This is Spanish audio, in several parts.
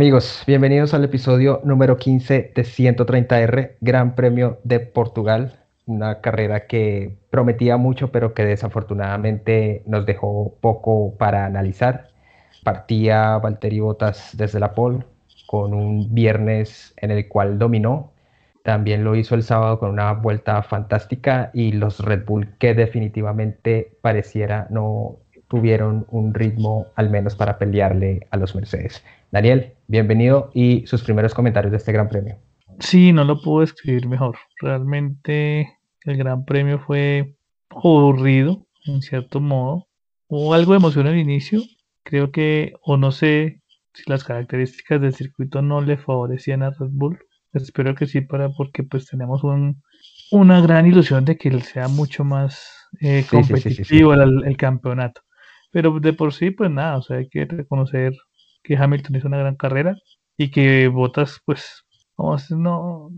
Amigos, bienvenidos al episodio número 15 de 130R, Gran Premio de Portugal, una carrera que prometía mucho, pero que desafortunadamente nos dejó poco para analizar. Partía Valtteri Bottas desde la pole con un viernes en el cual dominó. También lo hizo el sábado con una vuelta fantástica y los Red Bull que definitivamente pareciera no tuvieron un ritmo al menos para pelearle a los Mercedes. Daniel, bienvenido y sus primeros comentarios de este Gran Premio. Sí, no lo puedo escribir mejor. Realmente el Gran Premio fue aburrido, en cierto modo. Hubo algo de emoción al inicio. Creo que, o no sé si las características del circuito no le favorecían a Red Bull. Espero que sí, para porque pues tenemos un, una gran ilusión de que sea mucho más eh, competitivo el, campeonato. Pero de por sí, pues nada, o sea, hay que reconocer que Hamilton hizo una gran carrera y que Bottas, pues, como, no,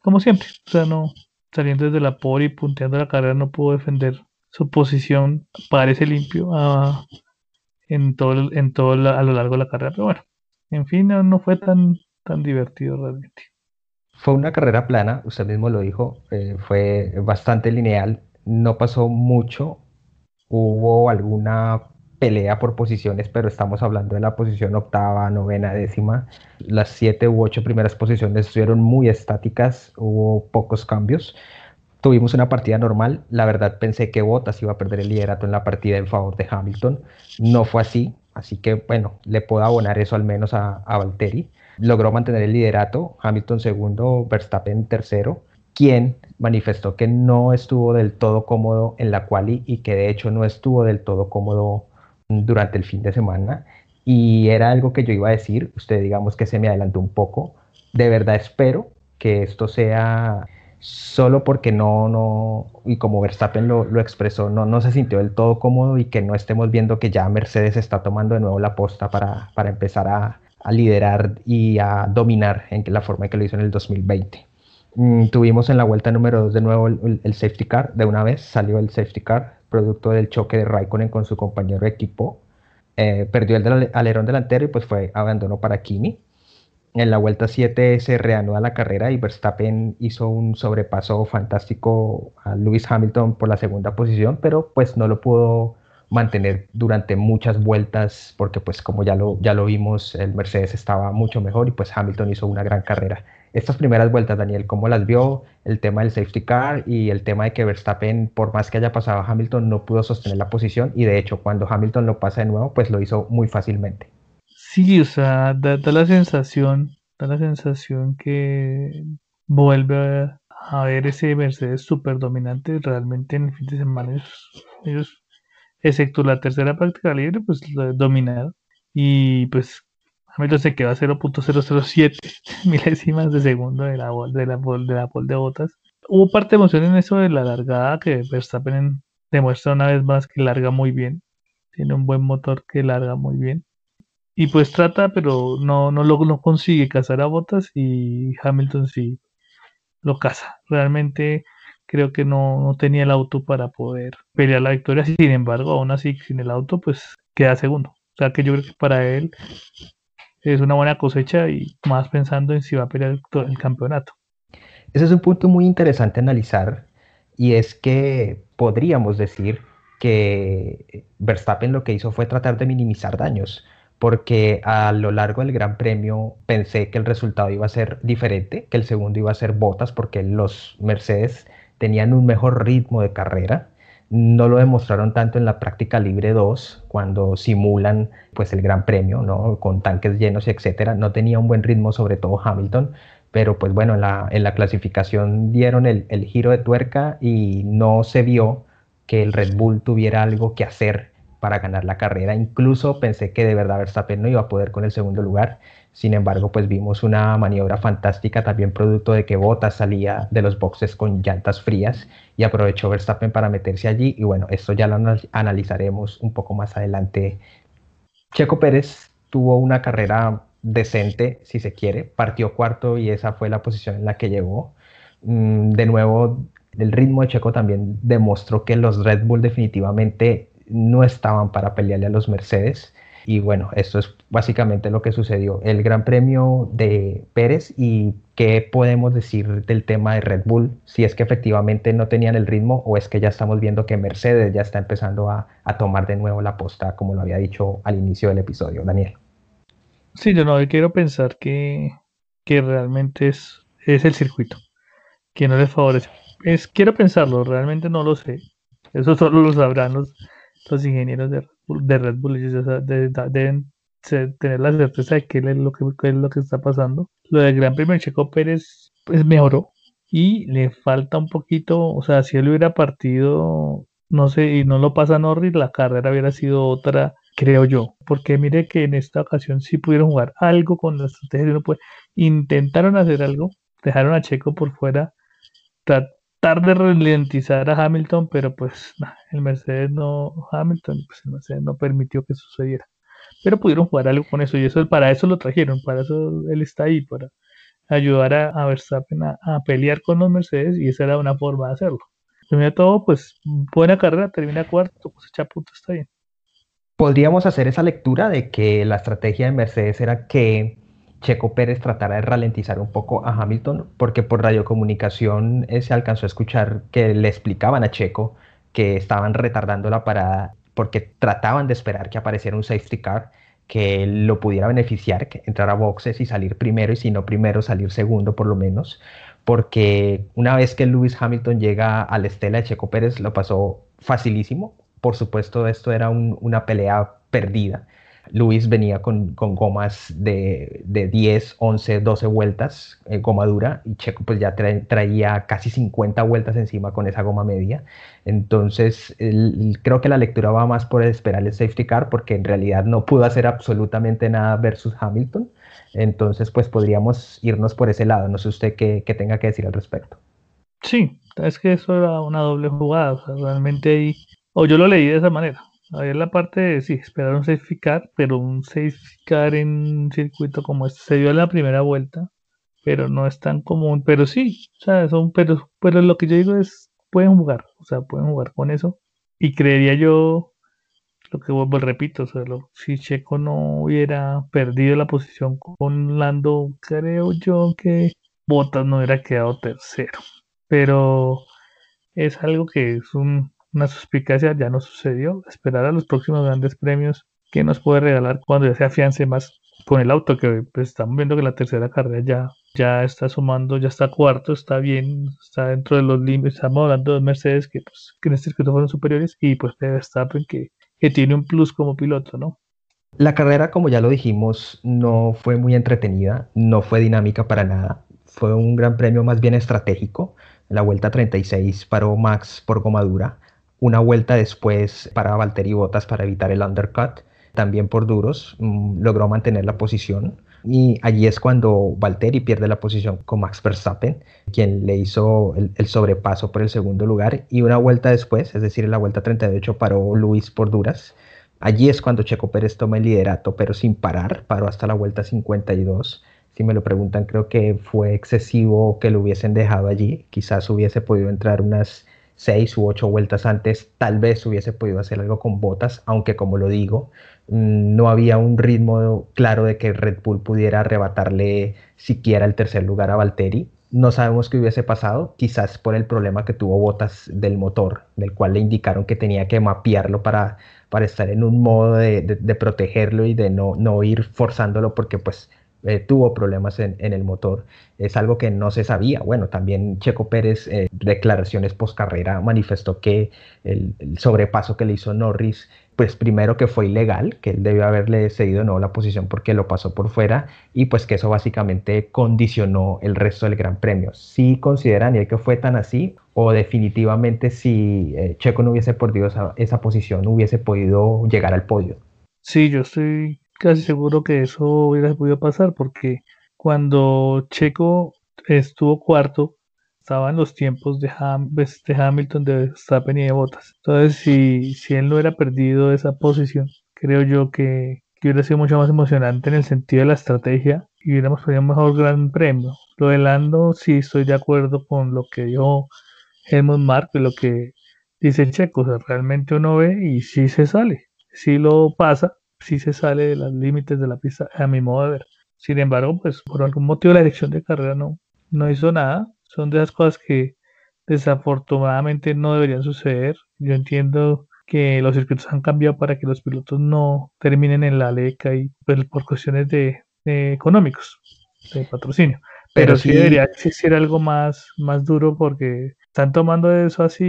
como siempre, o sea, no, saliendo desde la pole y punteando la carrera, no pudo defender su posición, parece limpio en todo, en todo a lo largo de la carrera, pero bueno, en fin, no, fue tan, tan divertido realmente. Fue una carrera plana, usted mismo lo dijo, eh, fue bastante lineal, no pasó mucho, hubo alguna pelea por posiciones, pero estamos hablando de la posición octava, novena, décima. Las siete u ocho primeras posiciones estuvieron muy estáticas, hubo pocos cambios. Tuvimos una partida normal. La verdad pensé que Bottas iba a perder el liderato en la partida en favor de Hamilton. No fue así, así que bueno, le puedo abonar eso al menos a, a Valtteri. Logró mantener el liderato, Hamilton segundo, Verstappen tercero, quien manifestó que no estuvo del todo cómodo en la quali y que de hecho no estuvo del todo cómodo durante el fin de semana y era algo que yo iba a decir, usted digamos que se me adelantó un poco, de verdad espero que esto sea solo porque no, no, y como Verstappen lo, lo, expresó, no, no se sintió del todo cómodo y que no estemos viendo que ya Mercedes está tomando de nuevo la posta para, para empezar a, a, liderar y a dominar en la forma en que lo hizo en el 2020. Mm, tuvimos en la vuelta número 2 de nuevo el, el, safety car, de una vez salió el safety car, producto del choque de Raikkonen con su compañero de equipo. Eh, perdió el alerón delantero y pues fue abandono para Kimi. En la vuelta 7 se reanuda la carrera y Verstappen hizo un sobrepaso fantástico a Lewis Hamilton por la segunda posición, pero pues no lo pudo mantener durante muchas vueltas porque pues como ya lo, ya lo vimos, el Mercedes estaba mucho mejor y pues Hamilton hizo una gran carrera estas primeras vueltas, Daniel, ¿cómo las vio? El tema del safety car y el tema de que Verstappen, por más que haya pasado a Hamilton, no pudo sostener la posición y de hecho cuando Hamilton lo pasa de nuevo, pues lo hizo muy fácilmente. Sí, o sea, da, la sensación, da la sensación que vuelve a, ver ese Mercedes súper dominante realmente en el fin de semana. Ellos, excepto la tercera práctica libre, pues lo dominaron. Y pues Hamilton se quedó a 0.007 milésimas de segundo de la, de la, de la pole de botas. Hubo parte de emoción en eso de la largada que Verstappen demuestra una vez más que larga muy bien. Tiene un buen motor que larga muy bien. Y pues trata, pero no, no lo no consigue cazar a botas y Hamilton sí lo caza. Realmente creo que no, no tenía el auto para poder pelear la victoria. Sin embargo, aún así, sin el auto, pues queda segundo. O sea que yo creo que para él es una buena cosecha y más pensando en si va a pelear el, campeonato. Ese es un punto muy interesante analizar y es que podríamos decir que Verstappen lo que hizo fue tratar de minimizar daños, porque a lo largo del Gran Premio pensé que el resultado iba a ser diferente, que el segundo iba a ser Botas, porque los Mercedes tenían un mejor ritmo de carrera no lo demostraron tanto en la práctica libre 2, cuando simulan pues el Gran Premio, ¿no? Con tanques llenos, etcétera. No tenía un buen ritmo, sobre todo Hamilton, pero pues bueno, en la, en la clasificación dieron el, el, giro de tuerca y no se vio que el Red Bull tuviera algo que hacer para ganar la carrera. Incluso pensé que de verdad Verstappen no iba a poder con el segundo lugar sin embargo, pues vimos una maniobra fantástica también producto de que Bottas salía de los boxes con llantas frías y aprovechó Verstappen para meterse allí y bueno, esto ya lo analizaremos un poco más adelante. Checo Pérez tuvo una carrera decente, si se quiere, partió cuarto y esa fue la posición en la que llegó. Mm, de nuevo, el ritmo de Checo también demostró que los Red Bull definitivamente no estaban para pelearle a los Mercedes Y bueno, esto es básicamente lo que sucedió. El Gran Premio de Pérez y qué podemos decir del tema de Red Bull, si es que efectivamente no tenían el ritmo o es que ya estamos viendo que Mercedes ya está empezando a, tomar de nuevo la posta, como lo había dicho al inicio del episodio. Daniel. Sí, yo no quiero pensar que, que realmente es, es el circuito, que no les favorece. Es, quiero pensarlo, realmente no lo sé. Eso solo lo sabrán los, los ingenieros de, de Red Bull. Ellos deben tener la certeza de qué es lo que, es lo que está pasando. Lo del Gran Premio Checo Pérez pues mejoró y le falta un poquito, o sea, si él hubiera partido, no sé, y no lo pasa Norris, la carrera hubiera sido otra, creo yo. Porque mire que en esta ocasión sí pudieron jugar algo con la estrategia uno puede. Intentaron hacer algo, dejaron a Checo por fuera, de ralentizar a Hamilton, pero pues el Mercedes no, Hamilton, pues el Mercedes no permitió que sucediera. Pero pudieron jugar algo con eso y eso para eso lo trajeron, para eso él está ahí, para ayudar a, Verstappen a, pelear con los Mercedes y esa era una forma de hacerlo. Primero todo, pues buena carrera, termina cuarto, pues echa punto, está bien. Podríamos hacer esa lectura de que la estrategia de Mercedes era que Checo Pérez tratara de ralentizar un poco a Hamilton, porque por radiocomunicación eh, se alcanzó a escuchar que le explicaban a Checo que estaban retardando la parada porque trataban de esperar que apareciera un safety car que lo pudiera beneficiar, que entrar a boxes y salir primero, y si no primero, salir segundo por lo menos, porque una vez que Lewis Hamilton llega a la estela de Checo Pérez, lo pasó facilísimo. Por supuesto, esto era una pelea perdida Luis venía con, gomas de, 10, 11, 12 vueltas, eh, goma dura, y Checo pues ya traía casi 50 vueltas encima con esa goma media. Entonces, creo que la lectura va más por esperar el safety car, porque en realidad no pudo hacer absolutamente nada versus Hamilton. Entonces, pues podríamos irnos por ese lado. No sé usted qué, tenga que decir al respecto. Sí, es que eso era una doble jugada. Realmente, o yo lo leí de esa manera había la parte de, sí, esperar un car, pero un safety car en un circuito como este. Se dio en la primera vuelta, pero no es tan común, pero sí, o sea, son, pero, pero lo que yo digo es, pueden jugar, o sea, pueden jugar con eso, y creería yo, lo que vuelvo, repito, o si Checo no hubiera perdido la posición con Lando, creo yo que Bottas no hubiera quedado tercero, pero es algo que es un una suspicacia ya no sucedió. Esperar a los próximos grandes premios que nos puede regalar cuando ya se afiance más con el auto, que pues, estamos viendo que la tercera carrera ya, ya está sumando, ya está cuarto, está bien, está dentro de los límites. Estamos hablando de Mercedes que, pues, que en este circuito fueron superiores y pues de Verstappen que, que tiene un plus como piloto, ¿no? La carrera, como ya lo dijimos, no fue muy entretenida, no fue dinámica para nada. Fue un gran premio más bien estratégico. En la vuelta 36 paró Max por gomadura una vuelta después para Valtteri Bottas para evitar el undercut, también por duros, mm, logró mantener la posición. Y allí es cuando Valtteri pierde la posición con Max Verstappen, quien le hizo el, sobrepaso por el segundo lugar. Y una vuelta después, es decir, en la vuelta 38, paró Luis por duras. Allí es cuando Checo Pérez toma el liderato, pero sin parar, paró hasta la vuelta 52. Si me lo preguntan, creo que fue excesivo que lo hubiesen dejado allí. Quizás hubiese podido entrar unas seis u ocho vueltas antes, tal vez hubiese podido hacer algo con botas, aunque como lo digo, mm, no había un ritmo claro de que Red Bull pudiera arrebatarle siquiera el tercer lugar a Valtteri. No sabemos qué hubiese pasado, quizás por el problema que tuvo Botas del motor, del cual le indicaron que tenía que mapearlo para, para estar en un modo de, de protegerlo y de no, no ir forzándolo porque pues eh, tuvo problemas en, el motor. Es algo que no se sabía. Bueno, también Checo Pérez, eh, declaraciones post carrera, manifestó que el, sobrepaso que le hizo Norris, pues primero que fue ilegal, que él debió haberle cedido no la posición porque lo pasó por fuera y pues que eso básicamente condicionó el resto del Gran Premio. Si consideran que fue tan así o definitivamente si eh, Checo no hubiese perdido esa, esa posición, hubiese podido llegar al podio. Sí, yo estoy casi seguro que eso hubiera podido pasar porque cuando Checo estuvo cuarto, estaban los tiempos de, pues, de Hamilton, de Verstappen y de Bottas. Entonces, si, si él no hubiera perdido esa posición, creo yo que, hubiera sido mucho más emocionante en el sentido de la estrategia y hubiéramos tenido un mejor gran premio. Lo de Lando, sí estoy de acuerdo con lo que dijo Helmut Mark y lo que dice Checo. O sea, realmente uno ve y sí se sale, sí lo pasa, sí se sale de los límites de la pista, a mi modo de ver. Sin embargo, pues por algún motivo la dirección de carrera no, no hizo nada. Son de esas cosas que desafortunadamente no deberían suceder. Yo entiendo que los circuitos han cambiado para que los pilotos no terminen en la leca y pues, por cuestiones de, económicos, de patrocinio. Pero, sí, debería existir algo más, más duro porque están tomando eso así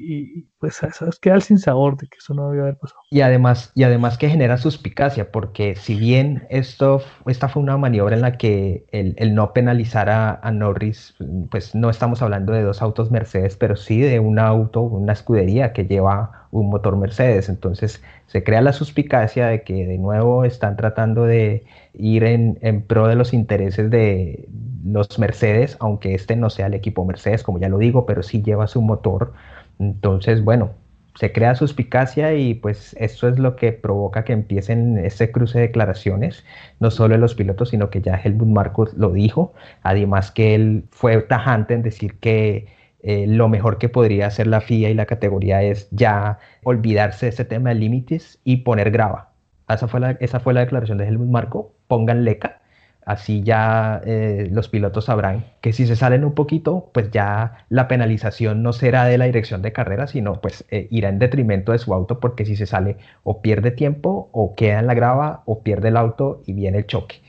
y, pues eso queda sin sabor de que eso no debió haber pasado. Y además, y además que genera suspicacia, porque si bien esto, esta fue una maniobra en la que el, no penalizar a, Norris, pues no estamos hablando de dos autos Mercedes, pero sí de un auto, una escudería que lleva un motor Mercedes. Entonces se crea la suspicacia de que de nuevo están tratando de ir en, pro de los intereses de, los Mercedes, aunque este no sea el equipo Mercedes, como ya lo digo, pero sí lleva su motor. Entonces, bueno, se crea suspicacia y pues esto es lo que provoca que empiecen este cruce de declaraciones, no solo de los pilotos, sino que ya Helmut Marcos lo dijo, además que él fue tajante en decir que eh, lo mejor que podría hacer la FIA y la categoría es ya olvidarse de este tema de límites y poner grava. Esa fue la, esa fue la declaración de Helmut Marco, pongan leca. Así ya eh, los pilotos sabrán que si se salen un poquito, pues ya la penalización no será de la dirección de carrera, sino pues eh, irá en detrimento de su auto porque si se sale o pierde tiempo o queda en la grava o pierde el auto y viene el choque.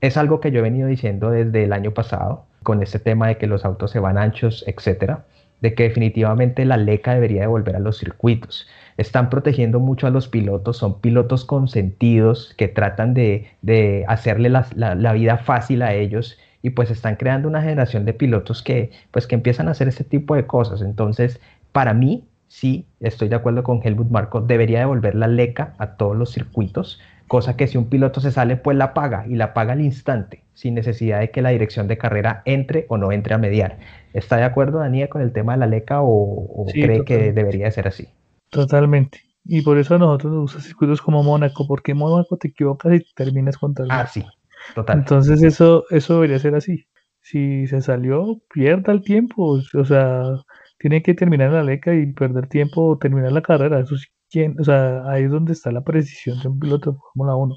Es algo que yo he venido diciendo desde el año pasado con este tema de que los autos se van anchos, etcétera, de que definitivamente la LECA debería devolver a los circuitos están protegiendo mucho a los pilotos, son pilotos consentidos que tratan de, hacerle la, vida fácil a ellos y pues están creando una generación de pilotos que pues que empiezan a hacer este tipo de cosas. Entonces, para mí, sí, estoy de acuerdo con Helmut Marco, debería devolver la leca a todos los circuitos, cosa que si un piloto se sale, pues la paga y la paga al instante, sin necesidad de que la dirección de carrera entre o no entre a mediar. ¿Está de acuerdo, Daniel, con el tema de la leca o, cree que debería ser así? Totalmente. Y por eso a nosotros nos gustan circuitos como Mónaco, porque en Mónaco te equivocas y terminas contra el Ah, sí, total. Entonces eso, eso debería ser así. Si se salió, pierda el tiempo. O sea, tiene que terminar la leca y perder tiempo o terminar la carrera. Eso sí, ¿quién? O sea, ahí es donde está la precisión de un piloto de Fórmula 1.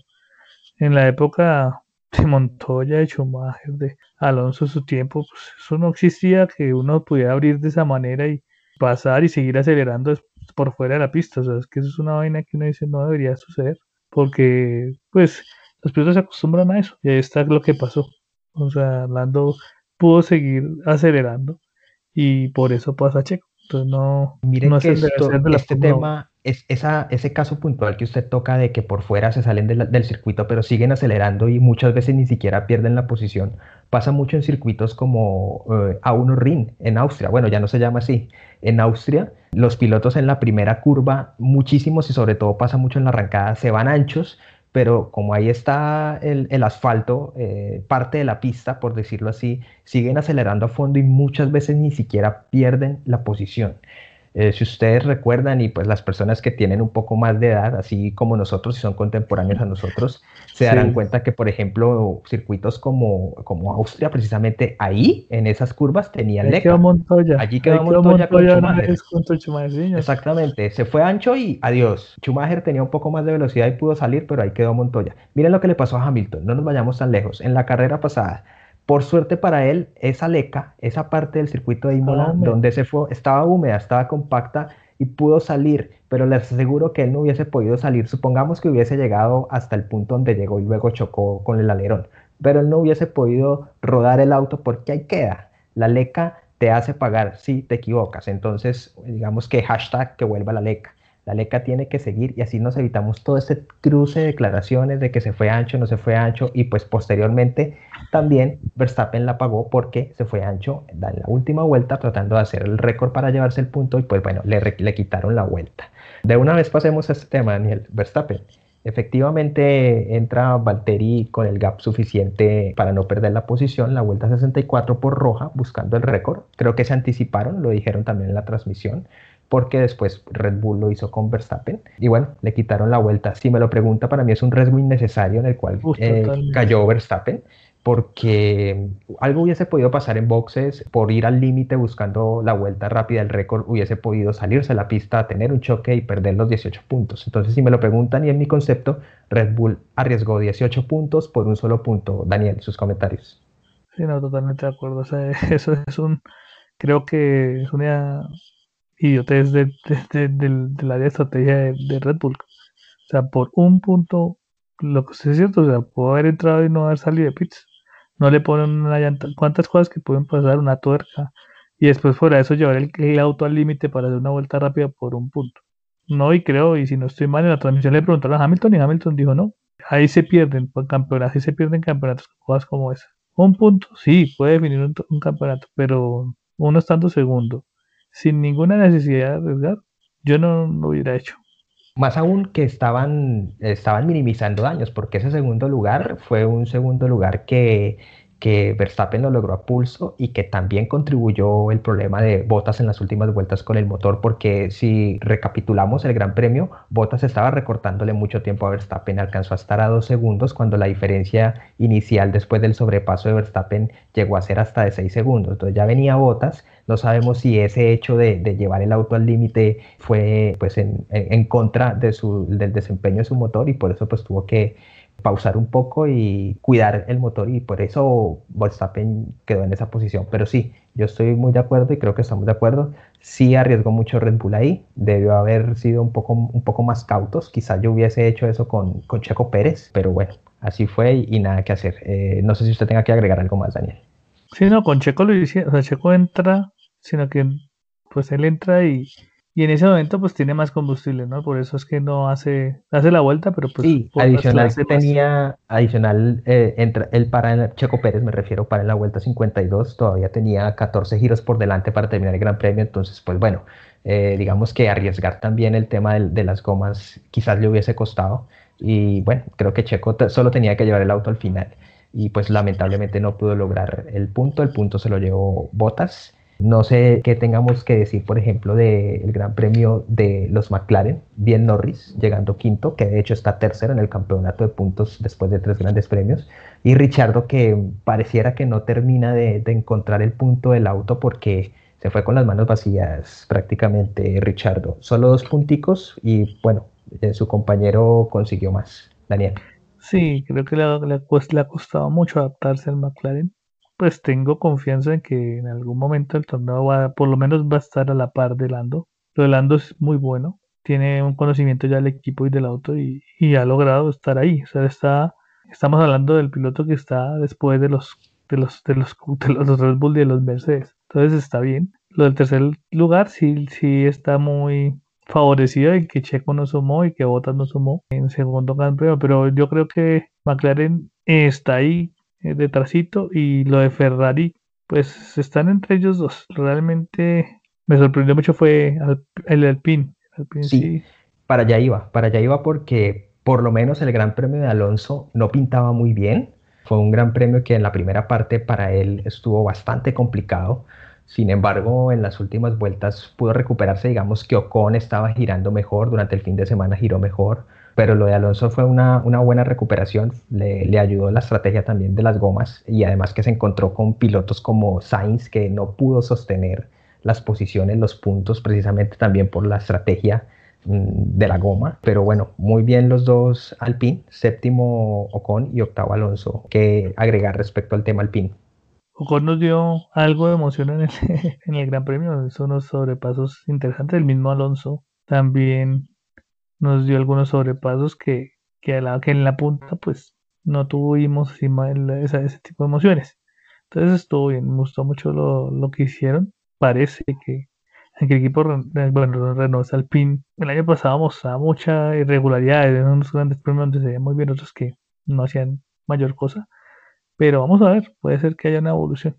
En la época de Montoya, de Schumacher, de Alonso, su tiempo, pues eso no existía que uno pudiera abrir de esa manera y pasar y seguir acelerando por fuera de la pista. O sea, es que eso es una vaina que uno dice no debería suceder. Porque, pues, los pilotos se acostumbran a eso. Y ahí está lo que pasó. O sea, Lando pudo seguir acelerando y por eso pasa Checo. Entonces no, Miren no que esto, este tema, es ese caso puntual que usted toca de que por fuera se salen del circuito pero siguen acelerando y muchas veces ni siquiera pierden la posición, pasa mucho en circuitos como eh, A1 Ring en Austria, bueno ya no se llama así, en Austria los pilotos en la primera curva, muchísimos y sobre todo pasa mucho en la arrancada, se van anchos, pero como ahí está el, el asfalto, eh, parte de la pista, por decirlo así, siguen acelerando a fondo y muchas veces ni siquiera pierden la posición. Eh, si ustedes recuerdan y pues las personas que tienen un poco más de edad, así como nosotros y son contemporáneos a nosotros, se darán cuenta que, por ejemplo, circuitos como, como Austria, precisamente ahí, en esas curvas, tenían Allí quedó Montoya. Allí quedó Montoya, con, Schumacher. Exactamente, se fue ancho y adiós. Schumacher tenía un poco más de velocidad y pudo salir, pero ahí quedó Montoya. Miren lo que le pasó a Hamilton, no nos vayamos tan lejos. En la carrera pasada, por suerte para él, esa leca, esa parte del circuito de Imola, donde se fue, estaba húmeda, estaba compacta y pudo salir, pero les aseguro que él no hubiese podido salir. Supongamos que hubiese llegado hasta el punto donde llegó y luego chocó con el alerón, pero él no hubiese podido rodar el auto porque ahí queda. La leca te hace pagar si te equivocas. Entonces, digamos que hashtag que vuelva la leca. La LECA tiene que seguir y así nos evitamos todo este cruce de declaraciones de que se fue ancho, no se fue ancho y pues posteriormente también Verstappen la pagó porque se fue ancho en la última vuelta tratando de hacer el récord para llevarse el punto y pues bueno, le, le quitaron la vuelta. De una vez pasemos a este tema, Daniel. Verstappen. Efectivamente entra Valtteri con el gap suficiente para no perder la posición, la vuelta 64 por roja, buscando el récord. Creo que se anticiparon, lo dijeron también en la transmisión porque después Red Bull lo hizo con Verstappen y bueno, le quitaron la vuelta. Si me lo pregunta, para mí es un riesgo innecesario en el cual eh, cayó Verstappen porque algo hubiese podido pasar en boxes por ir al límite buscando la vuelta rápida del récord, hubiese podido salirse a la pista, tener un choque y perder los 18 puntos. Entonces, si me lo preguntan y en mi concepto, Red Bull arriesgó 18 puntos por un solo punto. Daniel, sus comentarios. Sí, no, totalmente de acuerdo. O sea, eso es un, creo que es una idiotez de, de, de estrategia de, Red Bull. O sea, por un punto, lo que es cierto, o sea, puedo haber entrado y no haber salido de pits no le ponen una llanta, cuántas cosas que pueden pasar, una tuerca, y después fuera de eso llevar el, auto al límite para hacer una vuelta rápida por un punto. No, y creo, y si no estoy mal, en la transmisión le preguntaron a Hamilton y Hamilton dijo no. Ahí se pierden campeonatos, ahí se pierden campeonatos, cosas como esa. Un punto, sí, puede definir un, campeonato, pero uno estando segundo, sin ninguna necesidad de arriesgar, yo no lo hubiera hecho. Más aún que estaban, estaban minimizando daños, porque ese segundo lugar fue un segundo lugar que, que Verstappen lo logró a pulso y que también contribuyó el problema de Bottas en las últimas vueltas con el motor, porque si recapitulamos el Gran Premio, Bottas estaba recortándole mucho tiempo a Verstappen, alcanzó a estar a dos segundos cuando la diferencia inicial después del sobrepaso de Verstappen llegó a ser hasta de seis segundos. Entonces ya venía Bottas no sabemos si ese hecho de, llevar el auto al límite fue pues en, contra de su, del desempeño de su motor y por eso pues tuvo que pausar un poco y cuidar el motor y por eso Verstappen quedó en esa posición. Pero sí, yo estoy muy de acuerdo y creo que estamos de acuerdo. Sí arriesgó mucho Red Bull ahí, debió haber sido un poco, un poco más cautos. Quizás yo hubiese hecho eso con, con Checo Pérez, pero bueno, así fue y, nada que hacer. Eh, no sé si usted tenga que agregar algo más, Daniel. Sí, no, con Checo lo hice, o sea, Checo entra sino que pues él entra y, y en ese momento pues tiene más combustible, ¿no? Por eso es que no hace, hace la vuelta, pero pues... Sí, adicional tenía, adicional, eh, entra, él para en, Checo Pérez, me refiero, para en la vuelta 52, todavía tenía 14 giros por delante para terminar el Gran Premio, entonces pues bueno, eh, digamos que arriesgar también el tema de, de, las gomas quizás le hubiese costado y bueno, creo que Checo solo tenía que llevar el auto al final y pues lamentablemente no pudo lograr el punto, el punto se lo llevó Botas no sé qué tengamos que decir, por ejemplo, del Gran Premio de los McLaren, bien Norris llegando quinto, que de hecho está tercero en el campeonato de puntos después de tres grandes premios, y Richardo que pareciera que no termina de, encontrar el punto del auto porque se fue con las manos vacías prácticamente Richardo. Solo dos punticos y bueno, eh, su compañero consiguió más. Daniel. Sí, creo que le, le, le ha costado mucho adaptarse al McLaren pues tengo confianza en que en algún momento el torneo va, por lo menos va a estar a la par de Lando. Lo de Lando es muy bueno, tiene un conocimiento ya del equipo y del auto y, ha logrado estar ahí. O sea, está, estamos hablando del piloto que está después de los de los de los, de los Red Bull y de los Mercedes. Entonces está bien. Lo del tercer lugar sí, sí está muy favorecido en que Checo no sumó y que Bottas no sumó en segundo campeón, pero yo creo que McLaren está ahí eh, detrásito y lo de Ferrari, pues están entre ellos dos. Realmente me sorprendió mucho fue el Alpine. sí, para allá iba, para allá iba porque por lo menos el Gran Premio de Alonso no pintaba muy bien. Fue un gran premio que en la primera parte para él estuvo bastante complicado. Sin embargo, en las últimas vueltas pudo recuperarse. Digamos que Ocon estaba girando mejor, durante el fin de semana giró mejor pero lo de Alonso fue una, una buena recuperación, le, le, ayudó la estrategia también de las gomas y además que se encontró con pilotos como Sainz que no pudo sostener las posiciones, los puntos, precisamente también por la estrategia mm, de la goma. Pero bueno, muy bien los dos Alpine, séptimo Ocon y octavo Alonso. ¿Qué agregar respecto al tema Alpine? Ocon nos dio algo de emoción en el, en el Gran Premio, son unos sobrepasos interesantes. El mismo Alonso también nos dio algunos sobrepasos que, que, la, que en la punta pues no tuvimos esa, ese tipo de emociones. Entonces estuvo bien, me gustó mucho lo, lo que hicieron. Parece que, el equipo, bueno, Renault Alpine, el año pasado mostraba mucha irregularidad en unos grandes premios donde se veía muy bien, otros que no hacían mayor cosa. Pero vamos a ver, puede ser que haya una evolución.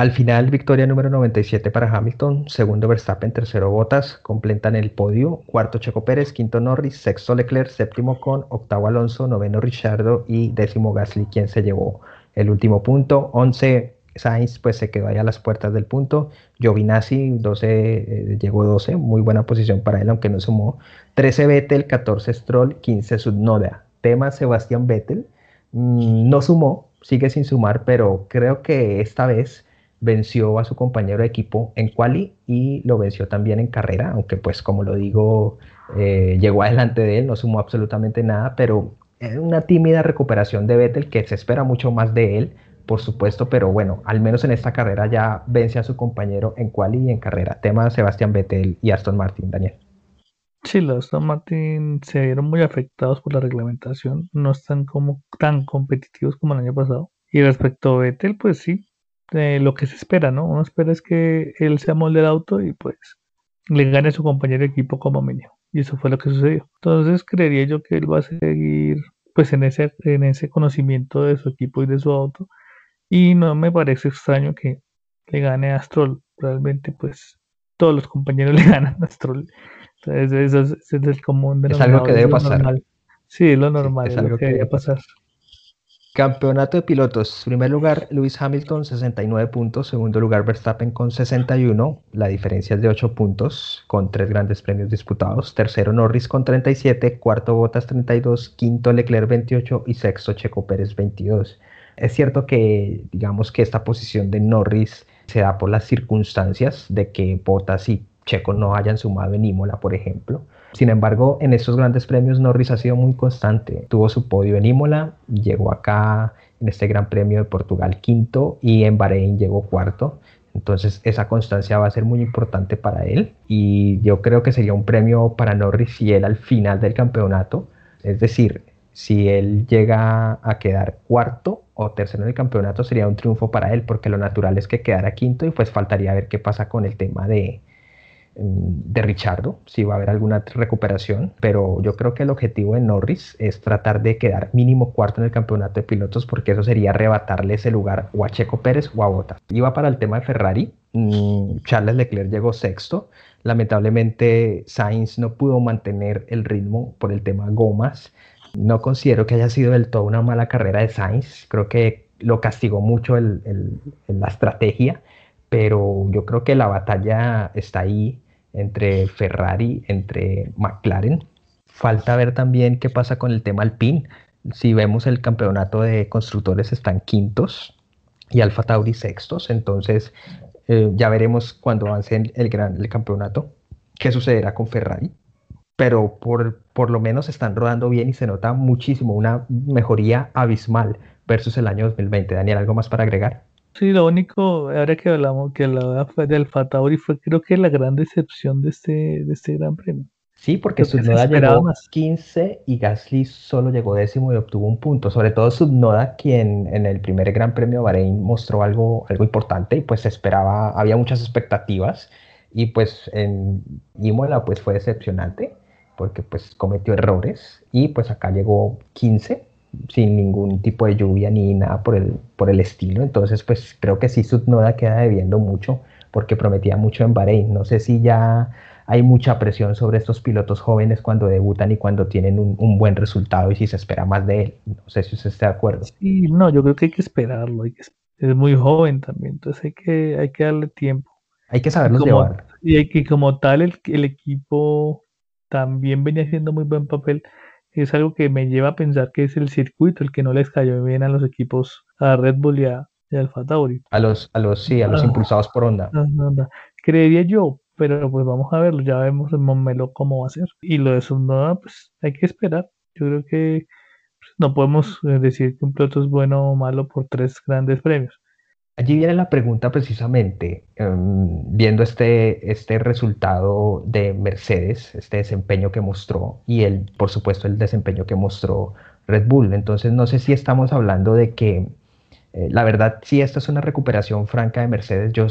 Al final, victoria número 97 para Hamilton, segundo Verstappen, tercero Bottas, completan el podio, cuarto Checo Pérez, quinto Norris, sexto Leclerc, séptimo Con, octavo Alonso, noveno Richardo y décimo Gasly, quien se llevó el último punto, 11 Sainz pues se quedó ahí a las puertas del punto, Giovinazzi 12, eh, llegó 12, muy buena posición para él, aunque no sumó, 13 Vettel, 14 Stroll, 15 Subnoda, tema Sebastián Vettel, mm, no sumó, sigue sin sumar, pero creo que esta vez venció a su compañero de equipo en quali y lo venció también en carrera, aunque pues como lo digo, eh, llegó adelante de él, no sumó absolutamente nada, pero una tímida recuperación de Vettel que se espera mucho más de él, por supuesto, pero bueno, al menos en esta carrera ya vence a su compañero en quali y en carrera. Tema Sebastián Vettel y Aston Martin, Daniel. Sí, los Aston Martin se vieron muy afectados por la reglamentación, no están como tan competitivos como el año pasado. Y respecto a Vettel, pues sí, lo que se espera, ¿no? Uno espera es que él se amolde el auto y pues le gane a su compañero de equipo como mínimo. Y eso fue lo que sucedió. Entonces creería yo que él va a seguir pues en ese, en ese conocimiento de su equipo y de su auto. Y no me parece extraño que le gane a Stroll. Realmente pues todos los compañeros le ganan a Stroll. Entonces eso es, el común de Es algo que debe pasar. Sí, es lo normal, es, algo que, debe pasar. Campeonato de pilotos. Primer lugar, Lewis Hamilton, 69 puntos. Segundo lugar, Verstappen con 61. La diferencia es de 8 puntos, con tres grandes premios disputados. Tercero, Norris con 37. Cuarto, Bottas, 32. Quinto, Leclerc, 28. Y sexto, Checo Pérez, 22. Es cierto que, digamos que esta posición de Norris se da por las circunstancias de que Bottas y Checo no hayan sumado en Imola, por ejemplo. Sin embargo, en estos grandes premios Norris ha sido muy constante. Tuvo su podio en Imola, llegó acá en este Gran Premio de Portugal quinto y en Bahrein llegó cuarto. Entonces esa constancia va a ser muy importante para él y yo creo que sería un premio para Norris si él al final del campeonato, es decir, si él llega a quedar cuarto o tercero en el campeonato sería un triunfo para él porque lo natural es que quedara quinto y pues faltaría ver qué pasa con el tema de, de Richardo, si va a haber alguna recuperación, pero yo creo que el objetivo de Norris es tratar de quedar mínimo cuarto en el campeonato de pilotos porque eso sería arrebatarle ese lugar o a Checo Pérez o a. Iba para el tema de Ferrari, mm, Charles Leclerc llegó sexto, lamentablemente Sainz no pudo mantener el ritmo por el tema gomas, no considero que haya sido del todo una mala carrera de Sainz, creo que lo castigó mucho la estrategia pero yo creo que la batalla está ahí entre Ferrari, entre McLaren. Falta ver también qué pasa con el tema Alpine. Si vemos el campeonato de constructores están quintos y Alfa Tauri sextos, entonces eh, ya veremos cuando avance el, gran, el campeonato qué sucederá con Ferrari. Pero por, por lo menos están rodando bien y se nota muchísimo, una mejoría abismal versus el año 2020. Daniel, ¿algo más para agregar? Sí, lo único, ahora que hablamos que la fue del Fatauri fue creo que la gran decepción de este, de este gran premio. Sí, porque Subnoda llegó más. 15 y Gasly solo llegó décimo y obtuvo un punto. Sobre todo Subnoda, quien en el primer Gran Premio de Bahrein mostró algo, algo importante y pues esperaba, había muchas expectativas y pues en Imola pues fue decepcionante porque pues cometió errores y pues acá llegó 15 sin ningún tipo de lluvia ni nada por el, por el estilo. Entonces, pues creo que sí Subnoda queda debiendo mucho porque prometía mucho en Bahrein. No sé si ya hay mucha presión sobre estos pilotos jóvenes cuando debutan y cuando tienen un, buen resultado y si se espera más de él. No sé si usted está de acuerdo. Sí, no, yo creo que hay que esperarlo. Hay que, es muy joven también, entonces hay que, hay que darle tiempo. Hay que saberlo llevar. Y hay que, como tal, el, el equipo también venía haciendo muy buen papel es algo que me lleva a pensar que es el circuito el que no les cayó bien a los equipos, a Red Bull y a, Alfa Tauri. A los, a los, sí, a los ah. impulsados por Honda. Creería yo, pero pues vamos a verlo, ya vemos el Momelo cómo va a ser. Y lo de Subnoda, pues hay que esperar. Yo creo que pues, no podemos eh, decir que un piloto es bueno o malo por tres grandes premios. Allí viene la pregunta precisamente, em, viendo este, este resultado de Mercedes, este desempeño que mostró y el, por supuesto el desempeño que mostró Red Bull. Entonces no sé si estamos hablando de que, eh, la verdad, si esta es una recuperación franca de Mercedes, yo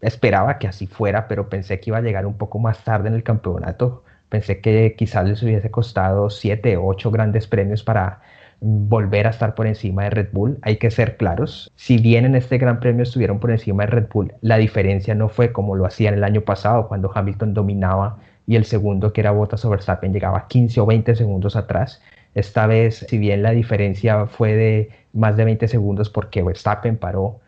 esperaba que así fuera, pero pensé que iba a llegar un poco más tarde en el campeonato. Pensé que quizás les hubiese costado siete, ocho grandes premios para volver a estar por encima de Red Bull. Hay que ser claros. Si bien en este Gran Premio estuvieron por encima de Red Bull, la diferencia no fue como lo hacían el año pasado cuando Hamilton dominaba y el segundo que era Bottas o Verstappen llegaba 15 o 20 segundos atrás. Esta vez, si bien la diferencia fue de más de 20 segundos porque Verstappen paró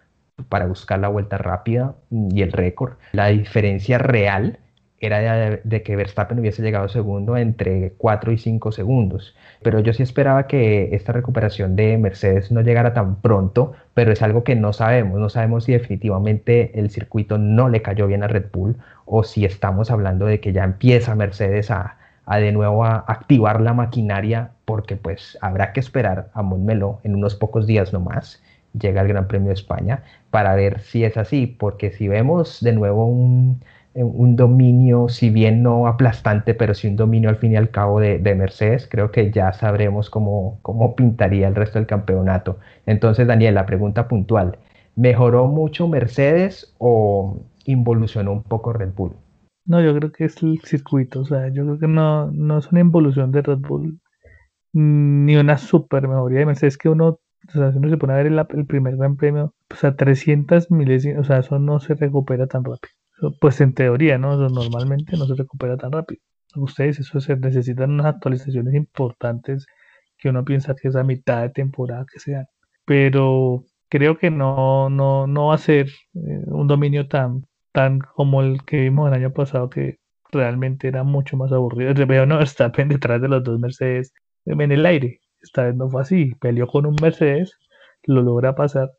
para buscar la vuelta rápida y el récord, la diferencia real era de, que Verstappen hubiese llegado segundo entre 4 y 5 segundos. Pero yo sí esperaba que esta recuperación de Mercedes no llegara tan pronto, pero es algo que no sabemos. No sabemos si definitivamente el circuito no le cayó bien a Red Bull o si estamos hablando de que ya empieza Mercedes a, a de nuevo a activar la maquinaria, porque pues habrá que esperar a Montmeló en unos pocos días nomás llega el Gran Premio de España para ver si es así, porque si vemos de nuevo un, un dominio, si bien no aplastante, pero sí un dominio al fin y al cabo de, Mercedes, creo que ya sabremos cómo, cómo pintaría el resto del campeonato. Entonces, Daniel, la pregunta puntual, ¿mejoró mucho Mercedes o involucionó un poco Red Bull? No, yo creo que es el circuito, o sea, yo creo que no, no es una involución de Red Bull ni una super mejoría de Mercedes, que uno o sea, si uno se pone a ver el, primer gran premio, pues a 300 milésimas, o sea, eso no se recupera tan rápido. Pues en teoría, ¿no? Normalmente no se recupera tan rápido. Ustedes, eso se necesitan unas actualizaciones importantes que uno piensa que es a mitad de temporada que sean. Pero creo que no, no, no va a ser eh, un dominio tan, tan como el que vimos el año pasado, que realmente era mucho más aburrido. Veo no está detrás de los dos Mercedes en el aire. Esta vez no fue así. Peleó con un Mercedes, lo logra pasar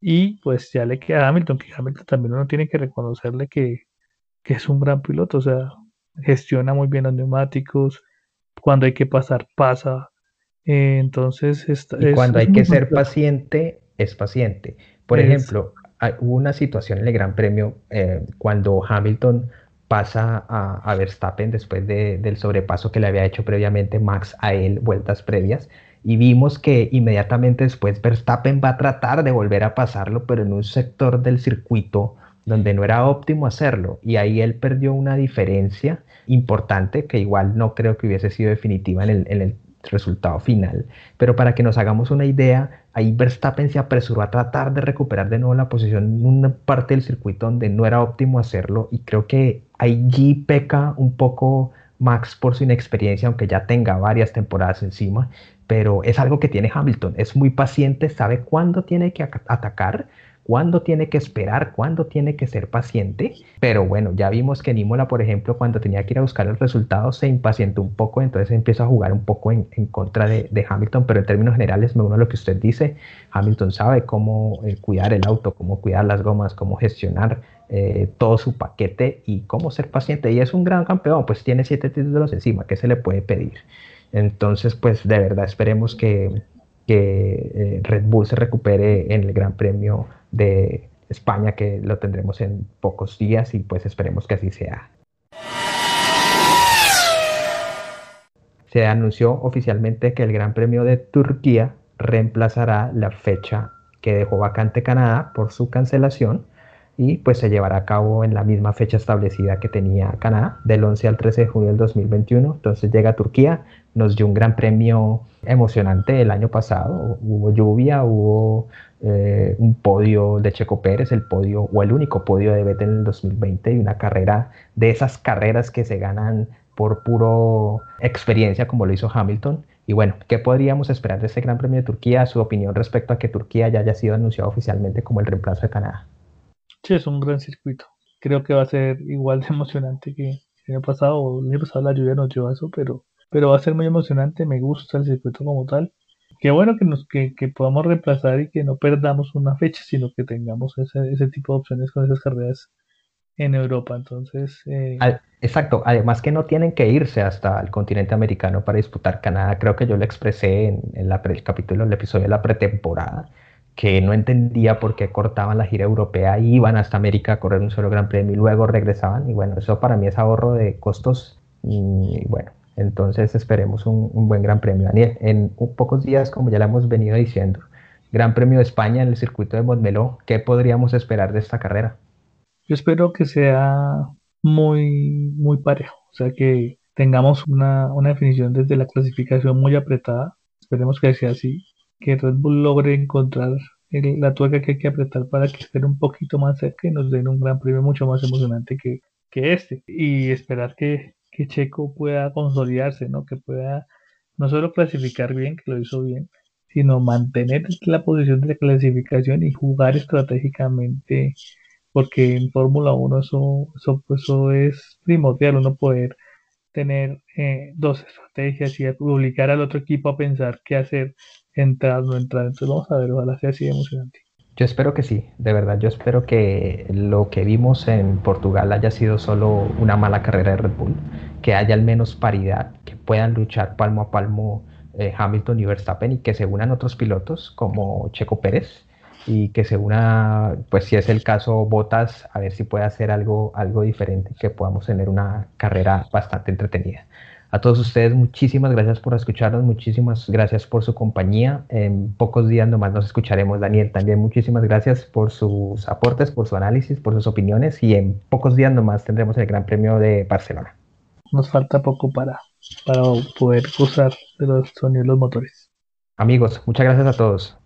y pues ya le queda a Hamilton, que Hamilton también uno tiene que reconocerle que, es un gran piloto, o sea, gestiona muy bien los neumáticos, cuando hay que pasar, pasa. Eh, entonces, y cuando hay que ser paciente, es paciente. Por ejemplo, hubo una situación en el Gran Premio eh, cuando Hamilton pasa a, Verstappen después del sobrepaso que le había hecho previamente Max a él, vueltas previas, y vimos que inmediatamente después Verstappen va a tratar de volver a pasarlo, pero en un sector del circuito donde no era óptimo hacerlo, y ahí él perdió una diferencia importante que igual no creo que hubiese sido definitiva en el resultado final. Pero para que nos hagamos una idea, ahí Verstappen se apresuró a tratar de recuperar de nuevo la posición en una parte del circuito donde no era óptimo hacerlo. Y creo que allí peca un poco Max por su inexperiencia, aunque ya tenga varias temporadas encima, pero es algo que tiene Hamilton, es muy paciente, sabe cuándo tiene que atacar cuándo tiene que esperar, cuándo tiene que ser paciente. Pero bueno, ya vimos que Nímola, por ejemplo, cuando tenía que ir a buscar el resultado, se impacientó un poco, entonces empieza a jugar un poco en, contra de, Hamilton, pero en términos generales me uno a lo que usted dice, Hamilton sabe cómo eh, cuidar el auto, cómo cuidar las gomas, cómo gestionar eh, todo su paquete y cómo ser paciente. Y es un gran campeón, pues tiene siete títulos encima, ¿qué se le puede pedir? Entonces, pues de verdad esperemos que, que eh, Red Bull se recupere en el Gran Premio de España, que lo tendremos en pocos días y pues esperemos que así sea. Se anunció oficialmente que el Gran Premio de Turquía reemplazará la fecha que dejó vacante Canadá por su cancelación y pues se llevará a cabo en la misma fecha establecida que tenía Canadá, del 11 al 13 de junio del 2021. Entonces llega Turquía, nos dio un gran premio emocionante el año pasado, hubo lluvia, hubo eh, un podio de Checo Pérez, el podio o el único podio de Vettel en el 2020 y una carrera de esas carreras que se ganan por puro experiencia como lo hizo Hamilton. Y bueno, ¿qué podríamos esperar de este Gran Premio de Turquía? Su opinión respecto a que Turquía ya haya sido anunciado oficialmente como el reemplazo de Canadá. Sí, es un gran circuito. Creo que va a ser igual de emocionante que el año pasado. El año pasado la lluvia nos llevó a eso, pero, pero va a ser muy emocionante. Me gusta el circuito como tal. Qué bueno que, nos, que, que podamos reemplazar y que no perdamos una fecha, sino que tengamos ese, ese tipo de opciones con esas carreras en Europa. Entonces. Eh... exacto. Además que no tienen que irse hasta el continente americano para disputar Canadá. Creo que yo lo expresé en, en la el capítulo, el episodio de la pretemporada que no entendía por qué cortaban la gira europea y iban hasta América a correr un solo Gran Premio y luego regresaban. Y bueno, eso para mí es ahorro de costos. Y bueno, entonces esperemos un, buen Gran Premio. Daniel, en pocos días, como ya le hemos venido diciendo, Gran Premio de España en el circuito de Montmeló, ¿qué podríamos esperar de esta carrera? Yo espero que sea muy, muy parejo, o sea que tengamos una, una definición desde la clasificación muy apretada. Esperemos que sea así que Red Bull logre encontrar la tuerca que hay que apretar para que estén un poquito más cerca y nos den un gran premio mucho más emocionante que, que este. Y esperar que, que, Checo pueda consolidarse, ¿no? Que pueda no solo clasificar bien, que lo hizo bien, sino mantener la posición de la clasificación y jugar estratégicamente porque en Fórmula 1 eso, eso, eso es primordial, uno poder tener eh, dos estrategias y obligar al otro equipo a pensar qué hacer, entrar, no entrar. Entonces vamos a ver, ojalá sea así de emocionante. Yo espero que sí, de verdad, yo espero que lo que vimos en Portugal haya sido solo una mala carrera de Red Bull, que haya al menos paridad, que puedan luchar palmo a palmo eh, Hamilton y Verstappen y que se unan otros pilotos como Checo Pérez y que se una, pues si es el caso, Botas, a ver si puede hacer algo, algo diferente, que podamos tener una carrera bastante entretenida. A todos ustedes, muchísimas gracias por escucharnos, muchísimas gracias por su compañía. En pocos días nomás nos escucharemos, Daniel. También muchísimas gracias por sus aportes, por su análisis, por sus opiniones y en pocos días nomás tendremos el Gran Premio de Barcelona. Nos falta poco para, para poder usar de los sonidos los motores. Amigos, muchas gracias a todos.